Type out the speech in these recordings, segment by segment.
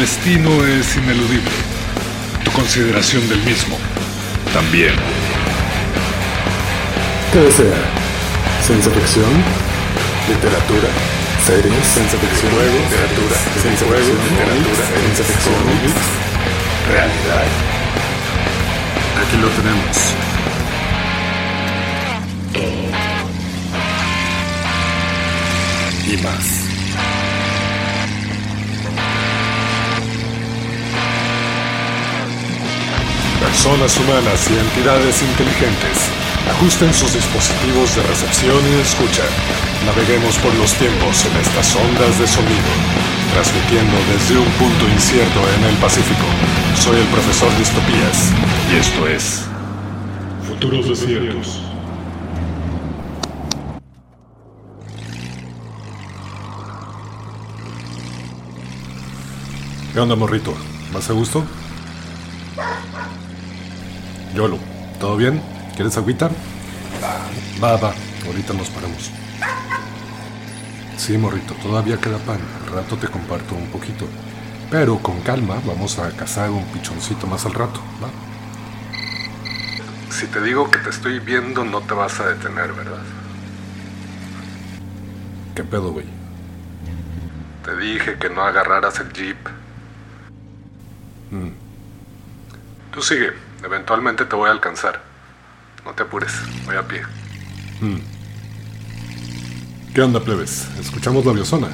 destino es ineludible. Tu consideración del mismo también. ¿Qué desea? ¿Ciencia ficción? ¿Literatura? ¿Series? ¿Ciencia ficción? ¿Literatura? ¿Ciencia ficción? ¿Literatura? ¿Ciencia ficción? Realidad. Aquí lo tenemos. Y más. Personas humanas y entidades inteligentes ajusten sus dispositivos de recepción y escucha. Naveguemos por los tiempos en estas ondas de sonido, transmitiendo desde un punto incierto en el Pacífico. Soy el profesor Distopías y esto es Futuros desiertos. ¿Qué onda, morrito? ¿Vas a gusto? Yolo, ¿todo bien? ¿Quieres agüita? Va, va, ahorita nos paramos. Sí, morrito, todavía queda pan. Al rato te comparto un poquito. Pero con calma, vamos a cazar un pichoncito más al rato, ¿va? Si te digo que te estoy viendo, no te vas a detener, ¿verdad? ¿Qué pedo, güey? Te dije que no agarraras el jeep. Mm. Tú sigue, eventualmente te voy a alcanzar. No te apures, voy a pie. Mm. ¿Qué onda, plebes? ¿Escuchamos la biosona?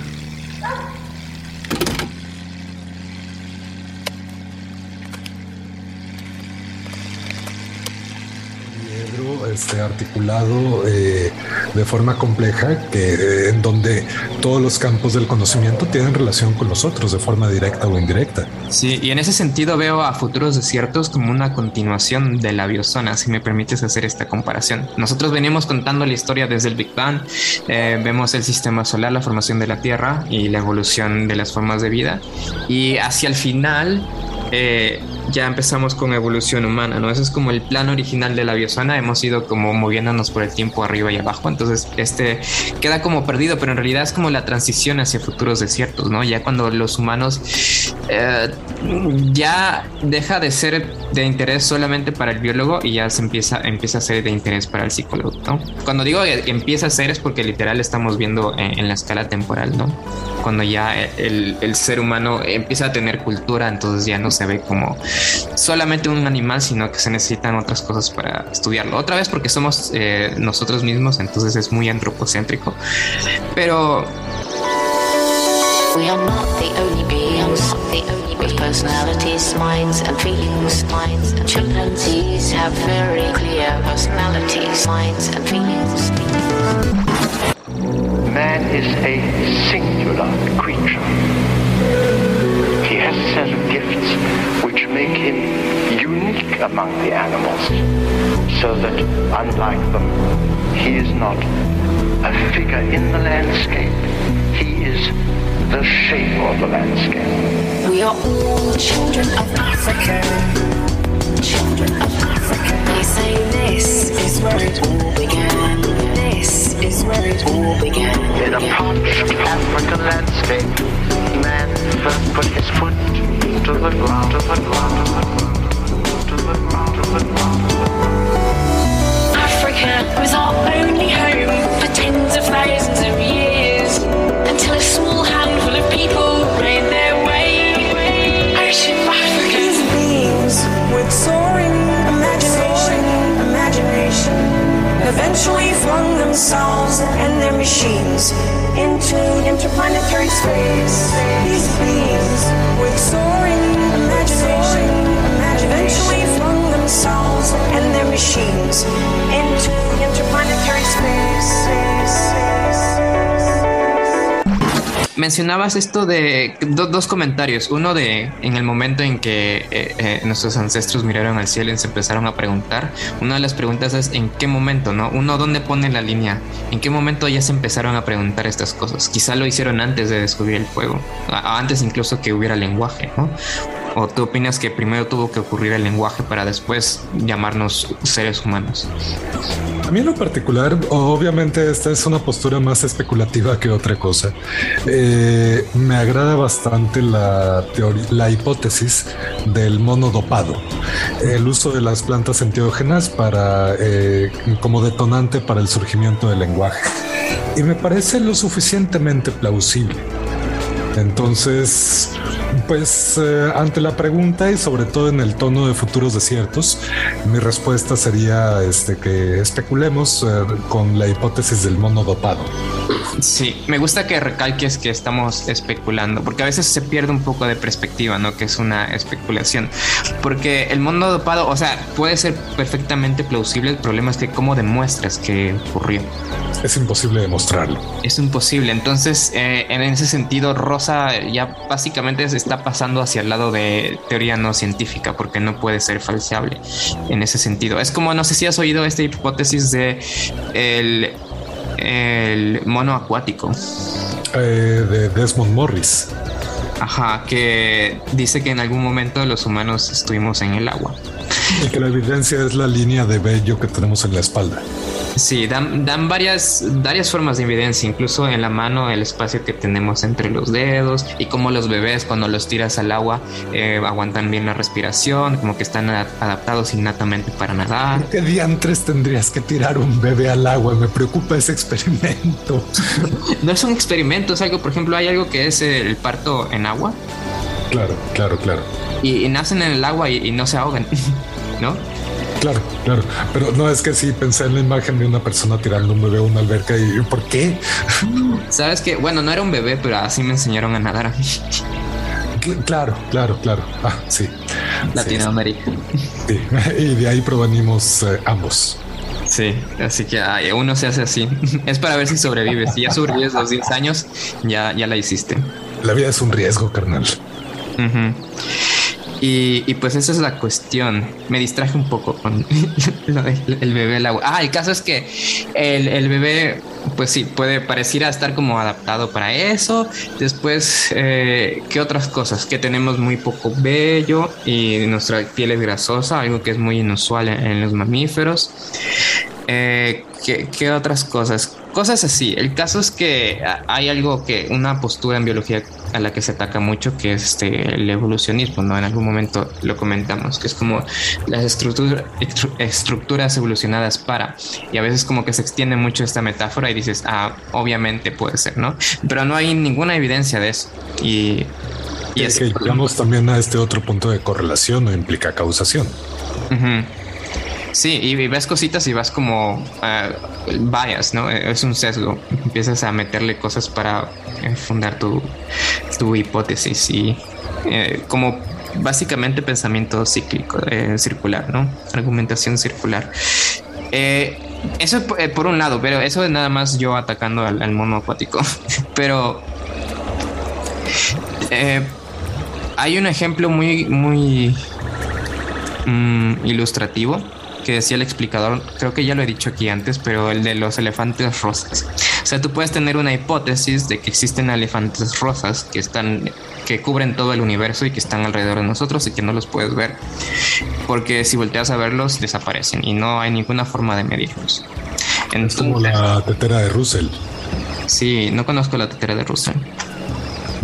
Este, articulado eh, de forma compleja, que eh, en donde todos los campos del conocimiento tienen relación con los otros de forma directa o indirecta. Sí, y en ese sentido veo a futuros desiertos como una continuación de la biosona, si me permites hacer esta comparación. Nosotros venimos contando la historia desde el Big Bang, eh, vemos el sistema solar, la formación de la Tierra y la evolución de las formas de vida, y hacia el final eh, ya empezamos con evolución humana, ¿no? Eso es como el plan original de la biosona, hemos ido como moviéndonos por el tiempo arriba y abajo, entonces este queda como perdido, pero en realidad es como la transición hacia futuros desiertos, ¿no? Ya cuando los humanos eh, ya deja de ser de interés solamente para el biólogo y ya se empieza, empieza a ser de interés para el psicólogo, ¿no? Cuando digo empieza a ser es porque literal estamos viendo en, la escala temporal, ¿no? Cuando ya el, el ser humano empieza a tener cultura, entonces ya no se ve como solamente un animal, sino que se necesitan otras cosas para estudiarlo. Otra vez porque somos eh, nosotros mismos, entonces es muy antropocéntrico. Pero... We are not the only beings, the only with personalities, minds and feelings. Minds and chimpanzees have very clear personalities, minds and feelings. Man is a singular creature. Among the animals, so that unlike them, he is not a figure in the landscape, he is the shape of the landscape. We are all children of Africa. Children of Africa. They say this is where it all began. This is where it all began. In a parched African landscape, man first put his foot to the ground, to the ground, to the ground, Africa was our only home for tens of thousands of years until a small handful of people made their way out. These beings with soaring imagination, imagination, eventually flung themselves and their machines into interplanetary space. These beings with soaring imagination, eventually Mencionabas esto de do- dos comentarios. Uno de en el momento en que eh, eh, nuestros ancestros miraron al cielo y se empezaron a preguntar. Una de las preguntas es en qué momento, ¿no? Uno, ¿dónde pone la línea? ¿En qué momento ya se empezaron a preguntar estas cosas? Quizá lo hicieron antes de descubrir el fuego, antes incluso que hubiera lenguaje, ¿no? ¿O tú opinas que primero tuvo que ocurrir el lenguaje para después llamarnos seres humanos? A mí en lo particular, obviamente esta es una postura más especulativa que otra cosa. Eh, me agrada bastante la la hipótesis del mono dopado, el uso de las plantas enteógenas para eh, como detonante para el surgimiento del lenguaje. Y me parece lo suficientemente plausible. Entonces, pues eh, ante la pregunta y sobre todo en el tono de futuros desiertos, mi respuesta sería este, que especulemos eh, con la hipótesis del mono dopado. Sí, me gusta que recalques que estamos especulando, porque a veces se pierde un poco de perspectiva, ¿no? Que es una especulación. Porque el mono dopado, o sea, puede ser perfectamente plausible, el problema es que cómo demuestras que ocurrió. Es imposible demostrarlo. Es imposible, entonces eh, en ese sentido Rosa ya básicamente se está pasando hacia el lado de teoría no científica, porque no puede ser falseable en ese sentido. Es como, no sé si has oído esta hipótesis de el el mono acuático. Eh, de Desmond Morris. Ajá, que dice que en algún momento los humanos estuvimos en el agua. Y que la evidencia es la línea de vello que tenemos en la espalda. Sí, dan, dan varias, varias formas de evidencia, incluso en la mano, el espacio que tenemos entre los dedos y como los bebés cuando los tiras al agua eh, aguantan bien la respiración, como que están adaptados innatamente para nadar. ¿Qué diantres tendrías que tirar un bebé al agua? Me preocupa ese experimento. No es un experimento, es algo, por ejemplo, hay algo que es el parto en agua Claro, claro, claro. y, y nacen en el agua y, y no se ahogan, ¿no? Claro, claro. Pero no es que sí pensé en la imagen de una persona tirando un bebé a una alberca y ¿por qué? Sabes que, bueno, no era un bebé, pero así me enseñaron a nadar. Cl- Claro, claro, claro. Ah, sí. Latinoamérica. Sí. Y de ahí provenimos eh, ambos. Sí, así que ay, uno se hace así. Es para ver si sobrevives. Si ya sobrevives los 10 años, ya, ya la hiciste. La vida es un riesgo, carnal. Y, pues esa es la cuestión. Me distraje un poco con el bebé el agua. Ah, el caso es que el, bebé, pues sí, puede pareciera estar como adaptado para eso. Después, eh, ¿qué otras cosas? Que tenemos muy poco vello y nuestra piel es grasosa, algo que es muy inusual en, los mamíferos. Eh, ¿qué, otras cosas? Cosas así. El caso es que hay algo que, una postura en biología a la que se ataca mucho, que es este, el evolucionismo, ¿no? En algún momento lo comentamos, que es como las estructura- estru- estructuras evolucionadas para, y a veces como que se extiende mucho esta metáfora y dices, ah, obviamente puede ser, ¿no? Pero no hay ninguna evidencia de eso. Y, y es que llegamos también a este otro punto de correlación no implica causación. Ujú. Sí, y ves cositas y vas como bias, ¿no? Es un sesgo. Empiezas a meterle cosas para eh, fundar tu, tu hipótesis y eh, como básicamente pensamiento cíclico, eh, circular, ¿no? Argumentación circular. Eh, eso eh, por un lado, pero eso es nada más yo atacando al, al mono acuático. pero eh, hay un ejemplo muy, muy mm, ilustrativo que decía el explicador, creo que ya lo he dicho aquí antes, pero el de los elefantes rosas. O sea, tú puedes tener una hipótesis de que existen elefantes rosas que están que cubren todo el universo y que están alrededor de nosotros y que no los puedes ver. Porque si volteas a verlos desaparecen y no hay ninguna forma de medirlos. Es como la tetera de Russell. sí, no conozco la tetera de Russell.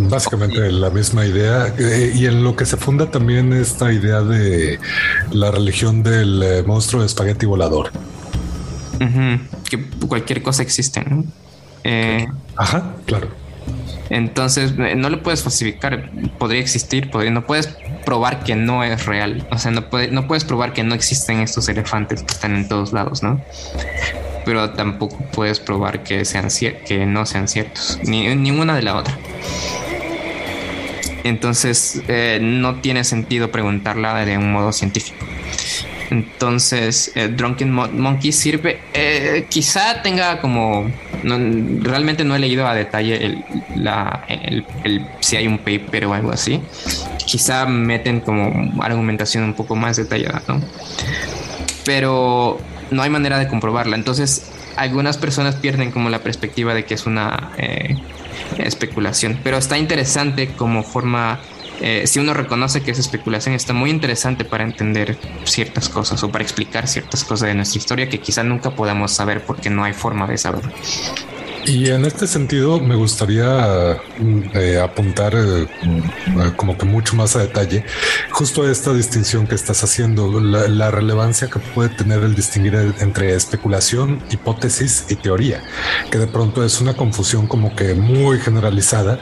Básicamente la misma idea eh, y en lo que se funda también esta idea de la religión del eh, monstruo de espagueti volador. Que cualquier cosa existe, ¿no? Eh, Ajá, claro. Entonces, no lo puedes falsificar. Podría existir, podría, no puedes probar que no es real. O sea, no, puede- no puedes probar que no existen estos elefantes que están en todos lados, ¿no? Pero tampoco puedes probar que, sean que no sean ciertos. Ni ninguna de la otra. Entonces, eh, no tiene sentido preguntarla de un modo científico. Entonces, eh, Drunken Mon- Monkey sirve. eh, quizá tenga como. no- realmente no he leído a detalle el, si hay un paper o algo así. Quizá meten como argumentación un poco más detallada, ¿no? Pero no hay manera de comprobarla. Entonces, algunas personas pierden como la perspectiva de que es una especulación. Pero está interesante como forma eh, si uno reconoce que esa especulación está muy interesante para entender ciertas cosas o para explicar ciertas cosas de nuestra historia que quizá nunca podamos saber porque no hay forma de saber. Y en este sentido me gustaría mm, eh, apuntar eh, mm, como que mucho más a detalle justo esta distinción que estás haciendo, la, la, relevancia que puede tener el distinguir entre especulación, hipótesis y teoría, que de pronto es una confusión como que muy generalizada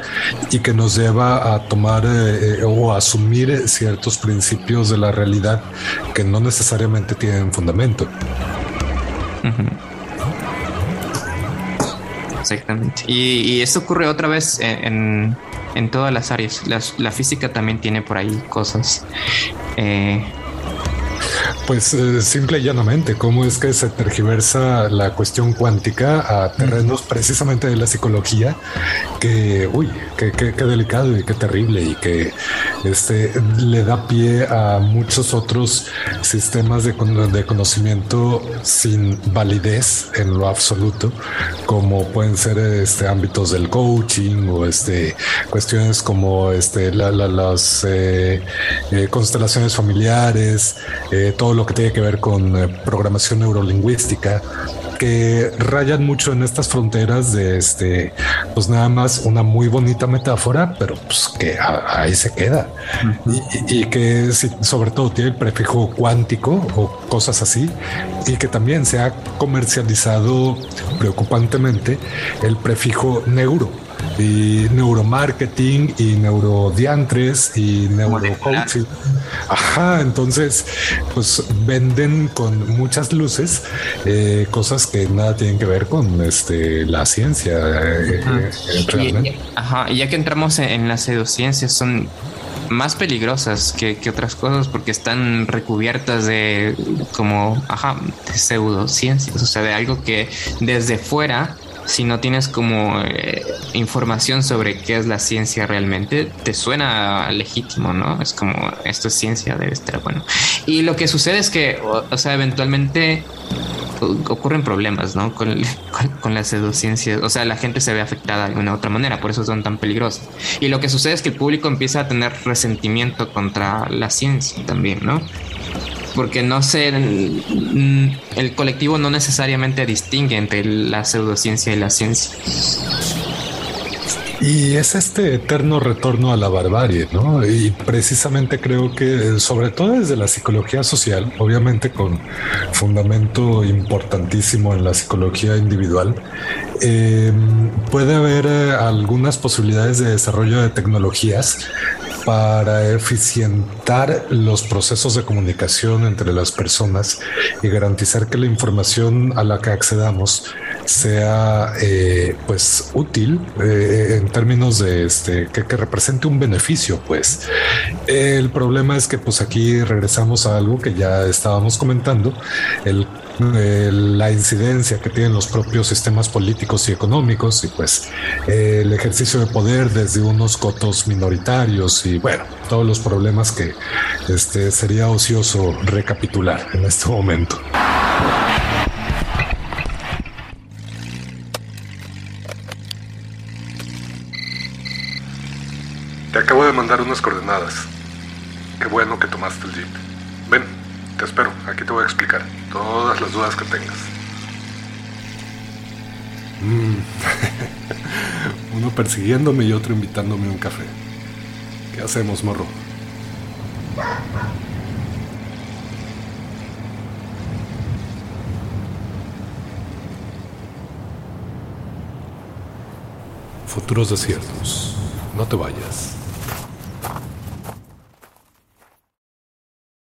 y que nos lleva a tomar eh, o a asumir ciertos principios de la realidad que no necesariamente tienen fundamento. Exactamente. Y, esto ocurre otra vez en, todas las áreas. la física también tiene por ahí cosas eh, pues eh, simple y llanamente, cómo es que se tergiversa la cuestión cuántica a terrenos precisamente de la psicología, que, uy, qué, delicado y qué terrible y que este, le da pie a muchos otros sistemas de, de conocimiento sin validez en lo absoluto, como pueden ser este, ámbitos del coaching o este, cuestiones como este, las eh, eh, constelaciones familiares, todo lo que tiene que ver con eh, programación neurolingüística, que rayan mucho en estas fronteras de este, pues nada más una muy bonita metáfora, pero pues que ahí se queda. Y, que sobre todo tiene el prefijo cuántico o cosas así y que también se ha comercializado preocupantemente el prefijo neuro y neuromarketing y neurodiantres y neurocoaching. Ajá, entonces pues venden con muchas luces eh, cosas que nada tienen que ver con este la ciencia. Eh, eh, ajá, y ya que entramos en, las pseudociencias son más peligrosas que, que, otras cosas porque están recubiertas de como, ajá, de pseudociencias, o sea, de algo que desde fuera si no tienes como eh, información sobre qué es la ciencia realmente, te suena legítimo, ¿no? Es como, esto es ciencia, debe estar bueno. Y lo que sucede es que, o, sea, eventualmente ocurren problemas, ¿no? Con, con, las pseudociencias. O sea, la gente se ve afectada de una u otra manera, por eso son tan peligrosas. Y lo que sucede es que el público empieza a tener resentimiento contra la ciencia también, ¿no? Porque no sé, el colectivo no necesariamente distingue entre la pseudociencia y la ciencia. Y es este eterno retorno a la barbarie, ¿no? Y precisamente creo que, sobre todo desde la psicología social, obviamente con fundamento importantísimo en la psicología individual, eh, puede haber eh, algunas posibilidades de desarrollo de tecnologías para eficientar los procesos de comunicación entre las personas y garantizar que la información a la que accedamos sea eh, pues útil eh, en términos de este que, represente un beneficio pues. El problema es que pues aquí regresamos a algo que ya estábamos comentando el la incidencia que tienen los propios sistemas políticos y económicos y pues el ejercicio de poder desde unos cotos minoritarios y bueno, todos los problemas que este, sería ocioso recapitular en este momento. Te acabo de mandar unas coordenadas. Qué bueno que tomaste el jeep. Te espero, aquí te voy a explicar todas las dudas que tengas. Mm. Uno persiguiéndome y otro invitándome a un café. ¿Qué hacemos, morro? Futuros desiertos. No te vayas.